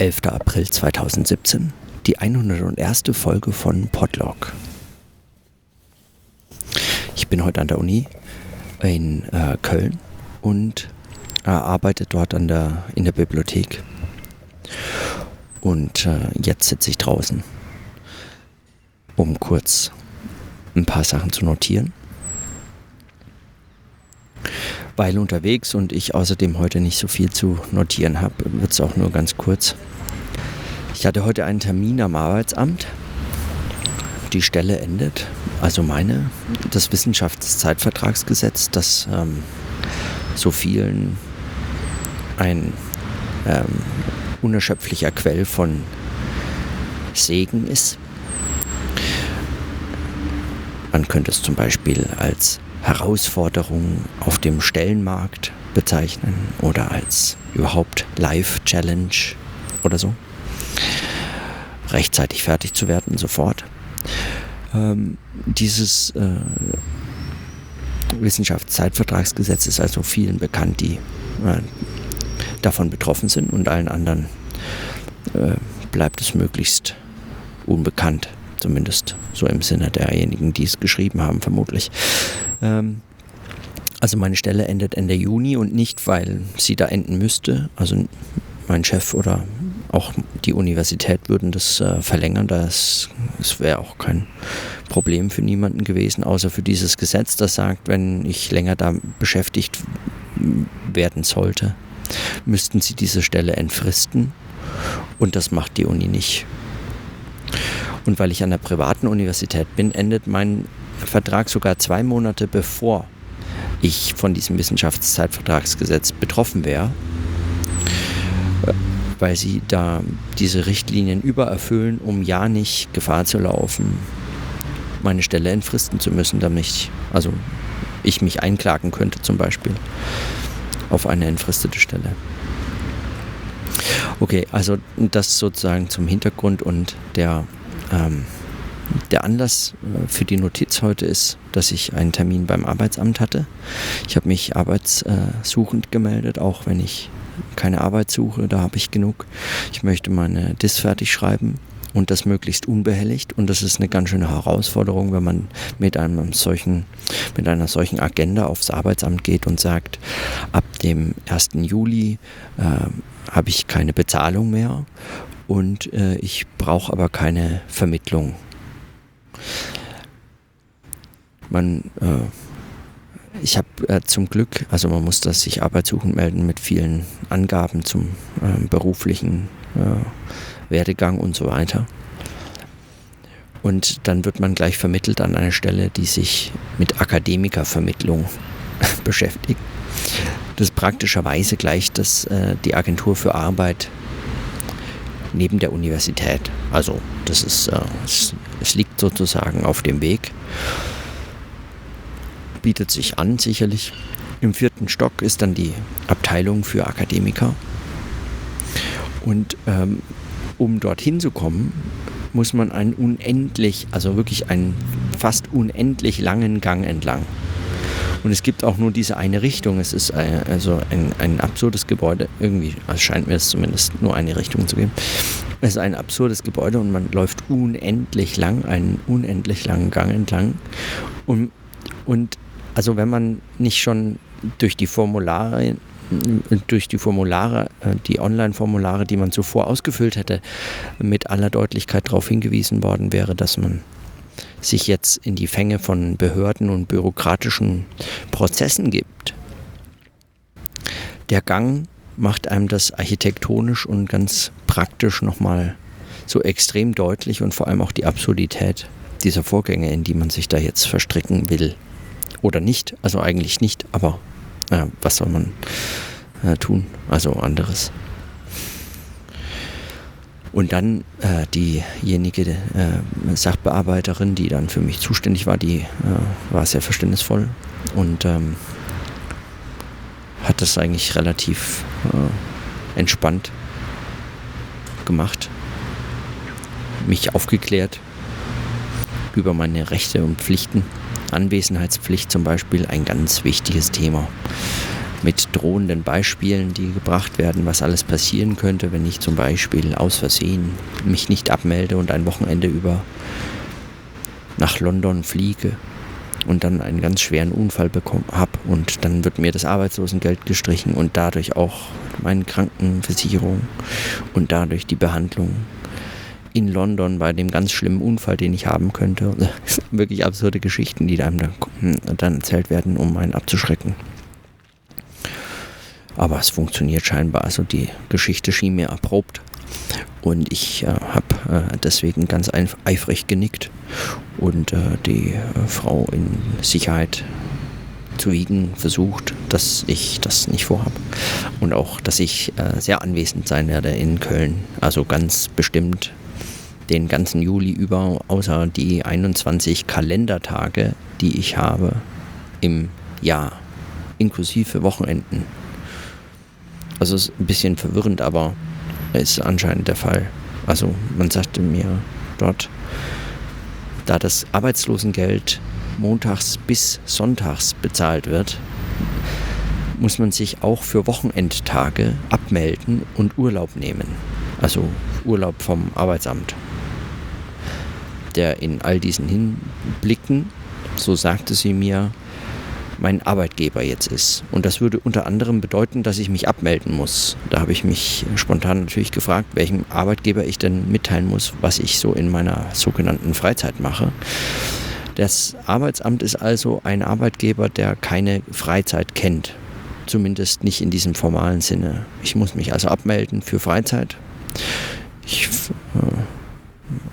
11. April 2017, die 101. Folge von Podlog. Ich bin heute an der Uni in äh, Köln und äh, arbeite dort an der, in der Bibliothek. Und äh, jetzt sitze ich draußen, um kurz ein paar Sachen zu notieren. Weil unterwegs und ich außerdem heute nicht so viel zu notieren habe, wird es auch nur ganz kurz. Ich hatte heute einen Termin am Arbeitsamt. Die Stelle endet, also meine, das Wissenschaftszeitvertragsgesetz, das ähm, so vielen ein ähm, unerschöpflicher Quell von Segen ist. Man könnte es zum Beispiel als Herausforderung auf dem Stellenmarkt bezeichnen oder als überhaupt Live-Challenge oder so rechtzeitig fertig zu werden, sofort. Ähm, dieses äh, Wissenschaftszeitvertragsgesetz ist also vielen bekannt, die äh, davon betroffen sind und allen anderen äh, bleibt es möglichst unbekannt, zumindest so im Sinne derjenigen, die es geschrieben haben, vermutlich. Ähm, also meine Stelle endet Ende Juni und nicht, weil sie da enden müsste. Also mein Chef oder auch die Universität würden das äh, verlängern. Das, das wäre auch kein Problem für niemanden gewesen, außer für dieses Gesetz, das sagt, wenn ich länger da beschäftigt werden sollte, müssten sie diese Stelle entfristen. Und das macht die Uni nicht. Und weil ich an der privaten Universität bin, endet mein Vertrag sogar zwei Monate bevor ich von diesem Wissenschaftszeitvertragsgesetz betroffen wäre weil sie da diese Richtlinien übererfüllen, um ja nicht Gefahr zu laufen, meine Stelle entfristen zu müssen, damit ich, also ich mich einklagen könnte zum Beispiel auf eine entfristete Stelle. Okay, also das sozusagen zum Hintergrund und der, ähm, der Anlass äh, für die Notiz heute ist, dass ich einen Termin beim Arbeitsamt hatte. Ich habe mich arbeitssuchend gemeldet, auch wenn ich keine Arbeit suche, da habe ich genug. Ich möchte meine Dis fertig schreiben und das möglichst unbehelligt. Und das ist eine ganz schöne Herausforderung, wenn man mit einem solchen, mit einer solchen Agenda aufs Arbeitsamt geht und sagt, ab dem 1. Juli äh, habe ich keine Bezahlung mehr und äh, ich brauche aber keine Vermittlung. Man äh, ich habe äh, zum Glück, also man muss das sich arbeitssuchend melden mit vielen Angaben zum äh, beruflichen äh, Werdegang und so weiter. Und dann wird man gleich vermittelt an eine Stelle, die sich mit Akademikervermittlung beschäftigt. Das ist praktischerweise gleich das, äh, die Agentur für Arbeit neben der Universität. Also das ist, äh, es, es liegt sozusagen auf dem Weg bietet sich an, sicherlich. Im vierten Stock ist dann die Abteilung für Akademiker. Und ähm, um dorthin zu kommen, muss man einen unendlich, also wirklich einen fast unendlich langen Gang entlang. Und es gibt auch nur diese eine Richtung. Es ist ein, äh, also ein, ein absurdes Gebäude. Irgendwie also scheint mir es zumindest nur eine Richtung zu geben. Es ist ein absurdes Gebäude und man läuft unendlich lang, einen unendlich langen Gang entlang. Und, und also wenn man nicht schon durch die Formulare durch die Formulare, äh, die Online-Formulare, die man zuvor ausgefüllt hätte, mit aller Deutlichkeit darauf hingewiesen worden wäre, dass man sich jetzt in die Fänge von Behörden und bürokratischen Prozessen gibt. Der Gang macht einem das architektonisch und ganz praktisch nochmal so extrem deutlich und vor allem auch die Absurdität dieser Vorgänge, in die man sich da jetzt verstricken will. Oder nicht, also eigentlich nicht, aber äh, was soll man äh, tun? Also anderes. Und dann äh, diejenige äh, Sachbearbeiterin, die dann für mich zuständig war, die äh, war sehr verständnisvoll und ähm, hat das eigentlich relativ äh, entspannt gemacht, mich aufgeklärt über meine Rechte und Pflichten Anwesenheitspflicht zum Beispiel ein ganz wichtiges Thema. mit drohenden Beispielen, die gebracht werden, was alles passieren könnte, wenn ich zum Beispiel aus Versehen mich nicht abmelde und ein Wochenende über nach London fliege und dann einen ganz schweren Unfall habe und dann wird mir das Arbeitslosengeld gestrichen und dadurch auch meine Krankenversicherung und dadurch die Behandlung in London bei dem ganz schlimmen Unfall, den ich haben könnte. Wirklich absurde Geschichten, die einem dann, dann erzählt werden, um einen abzuschrecken. Aber es funktioniert scheinbar. Also die Geschichte schien mir erprobt. Und ich äh, habe äh, deswegen ganz eifrig genickt und äh, die äh, Frau in Sicherheit zu wiegen versucht, dass ich das nicht vorhabe. Und auch, dass ich äh, sehr anwesend sein werde in Köln. Also ganz bestimmt den ganzen Juli über, außer die 21 Kalendertage, die ich habe im Jahr, inklusive Wochenenden. Also es ist ein bisschen verwirrend, aber ist anscheinend der Fall. Also man sagte mir dort, da das Arbeitslosengeld montags bis sonntags bezahlt wird, muss man sich auch für Wochenendtage abmelden und Urlaub nehmen. Also Urlaub vom Arbeitsamt. Der in all diesen Hinblicken, so sagte sie mir, mein Arbeitgeber jetzt ist. Und das würde unter anderem bedeuten, dass ich mich abmelden muss. Da habe ich mich spontan natürlich gefragt, welchem Arbeitgeber ich denn mitteilen muss, was ich so in meiner sogenannten Freizeit mache. Das Arbeitsamt ist also ein Arbeitgeber, der keine Freizeit kennt. Zumindest nicht in diesem formalen Sinne. Ich muss mich also abmelden für Freizeit. Ich, äh,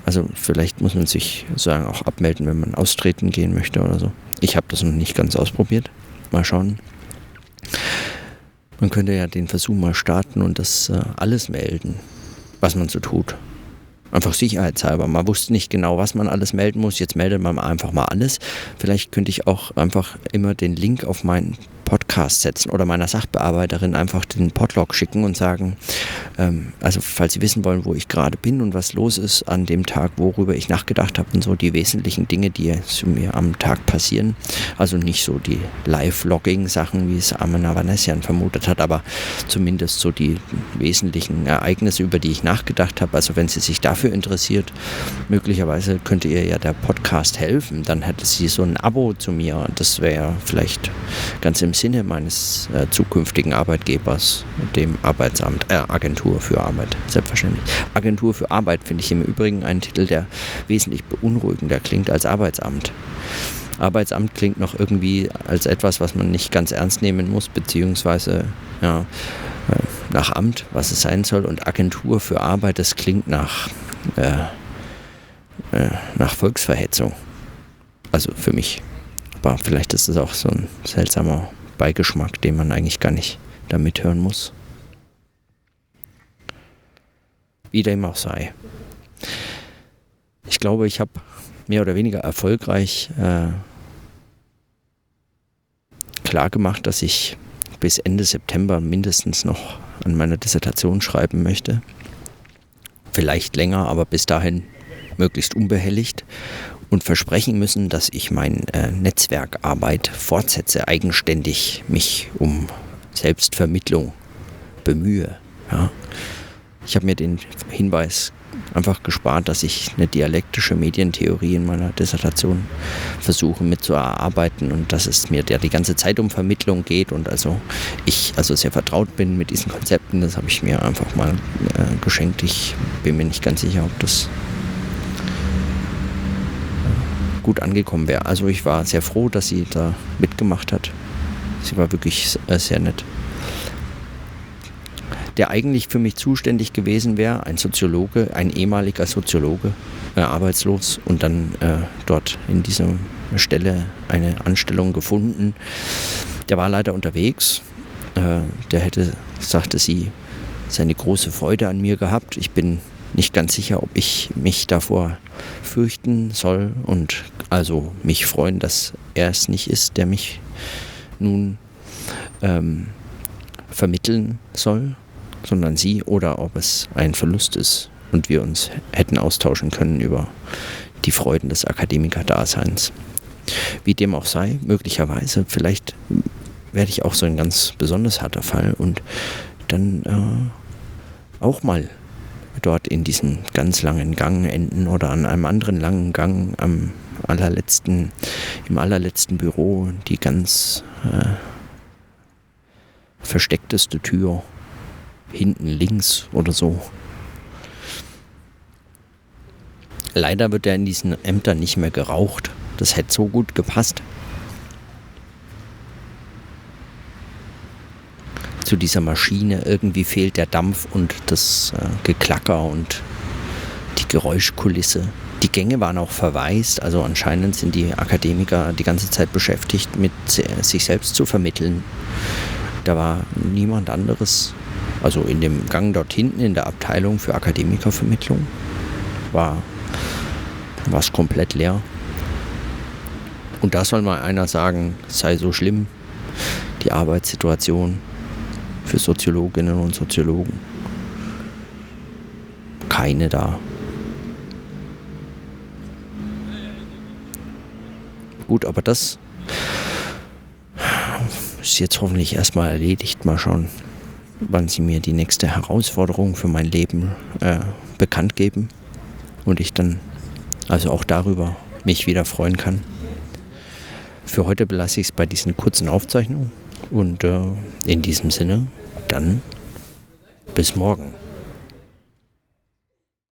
also vielleicht muss man sich sagen auch abmelden, wenn man austreten gehen möchte oder so. Ich habe das noch nicht ganz ausprobiert. Mal schauen. Man könnte ja den Versuch mal starten und das äh, alles melden, was man so tut. Einfach sicherheitshalber. Man wusste nicht genau, was man alles melden muss. Jetzt meldet man einfach mal alles. Vielleicht könnte ich auch einfach immer den Link auf meinen Podcast setzen oder meiner Sachbearbeiterin einfach den Podlog schicken und sagen, ähm, also falls Sie wissen wollen, wo ich gerade bin und was los ist an dem Tag, worüber ich nachgedacht habe und so die wesentlichen Dinge, die zu mir am Tag passieren. Also nicht so die Live-Logging-Sachen, wie es Amana Vanessian vermutet hat, aber zumindest so die wesentlichen Ereignisse, über die ich nachgedacht habe. Also wenn sie sich dafür interessiert, möglicherweise könnte ihr ja der Podcast helfen. Dann hätte sie so ein Abo zu mir. Das wäre vielleicht ganz im Sinne meines äh, zukünftigen Arbeitgebers, dem Arbeitsamt, äh, Agentur für Arbeit, selbstverständlich. Agentur für Arbeit finde ich im Übrigen einen Titel, der wesentlich beunruhigender klingt als Arbeitsamt. Arbeitsamt klingt noch irgendwie als etwas, was man nicht ganz ernst nehmen muss, beziehungsweise ja, äh, nach Amt, was es sein soll, und Agentur für Arbeit, das klingt nach, äh, äh, nach Volksverhetzung. Also für mich. Aber vielleicht ist es auch so ein seltsamer Beigeschmack, den man eigentlich gar nicht da mithören muss. Wie dem auch sei. Ich glaube, ich habe mehr oder weniger erfolgreich äh, klar dass ich bis Ende September mindestens noch an meiner Dissertation schreiben möchte. Vielleicht länger, aber bis dahin möglichst unbehelligt und versprechen müssen, dass ich meine äh, Netzwerkarbeit fortsetze, eigenständig mich um Selbstvermittlung bemühe. Ja. Ich habe mir den Hinweis einfach gespart, dass ich eine dialektische Medientheorie in meiner Dissertation versuche mitzuerarbeiten und dass es mir der die ganze Zeit um Vermittlung geht und also ich also sehr vertraut bin mit diesen Konzepten. Das habe ich mir einfach mal äh, geschenkt. Ich bin mir nicht ganz sicher, ob das gut angekommen wäre. Also ich war sehr froh, dass sie da mitgemacht hat. Sie war wirklich äh, sehr nett. Der eigentlich für mich zuständig gewesen wäre, ein Soziologe, ein ehemaliger Soziologe, äh, arbeitslos und dann äh, dort in dieser Stelle eine Anstellung gefunden. Der war leider unterwegs. Äh, der hätte, sagte sie, seine große Freude an mir gehabt. Ich bin nicht ganz sicher, ob ich mich davor fürchten soll und also mich freuen, dass er es nicht ist, der mich nun ähm, vermitteln soll, sondern sie oder ob es ein Verlust ist und wir uns hätten austauschen können über die Freuden des Akademikerdaseins. Wie dem auch sei, möglicherweise, vielleicht werde ich auch so ein ganz besonders harter Fall und dann äh, auch mal dort in diesen ganz langen Gang enden oder an einem anderen langen Gang am allerletzten, im allerletzten Büro die ganz äh, versteckteste Tür hinten links oder so. Leider wird er in diesen Ämtern nicht mehr geraucht. Das hätte so gut gepasst. Zu dieser Maschine irgendwie fehlt der Dampf und das äh, Geklacker und die Geräuschkulisse. Die Gänge waren auch verwaist, also anscheinend sind die Akademiker die ganze Zeit beschäftigt, mit sich selbst zu vermitteln. Da war niemand anderes, also in dem Gang dort hinten in der Abteilung für Akademikervermittlung, war es komplett leer. Und da soll mal einer sagen, sei so schlimm, die Arbeitssituation für Soziologinnen und Soziologen. Keine da. Gut, aber das ist jetzt hoffentlich erstmal erledigt. Mal schauen, wann sie mir die nächste Herausforderung für mein Leben äh, bekannt geben und ich dann also auch darüber mich wieder freuen kann. Für heute belasse ich es bei diesen kurzen Aufzeichnungen und äh, in diesem Sinne dann bis morgen.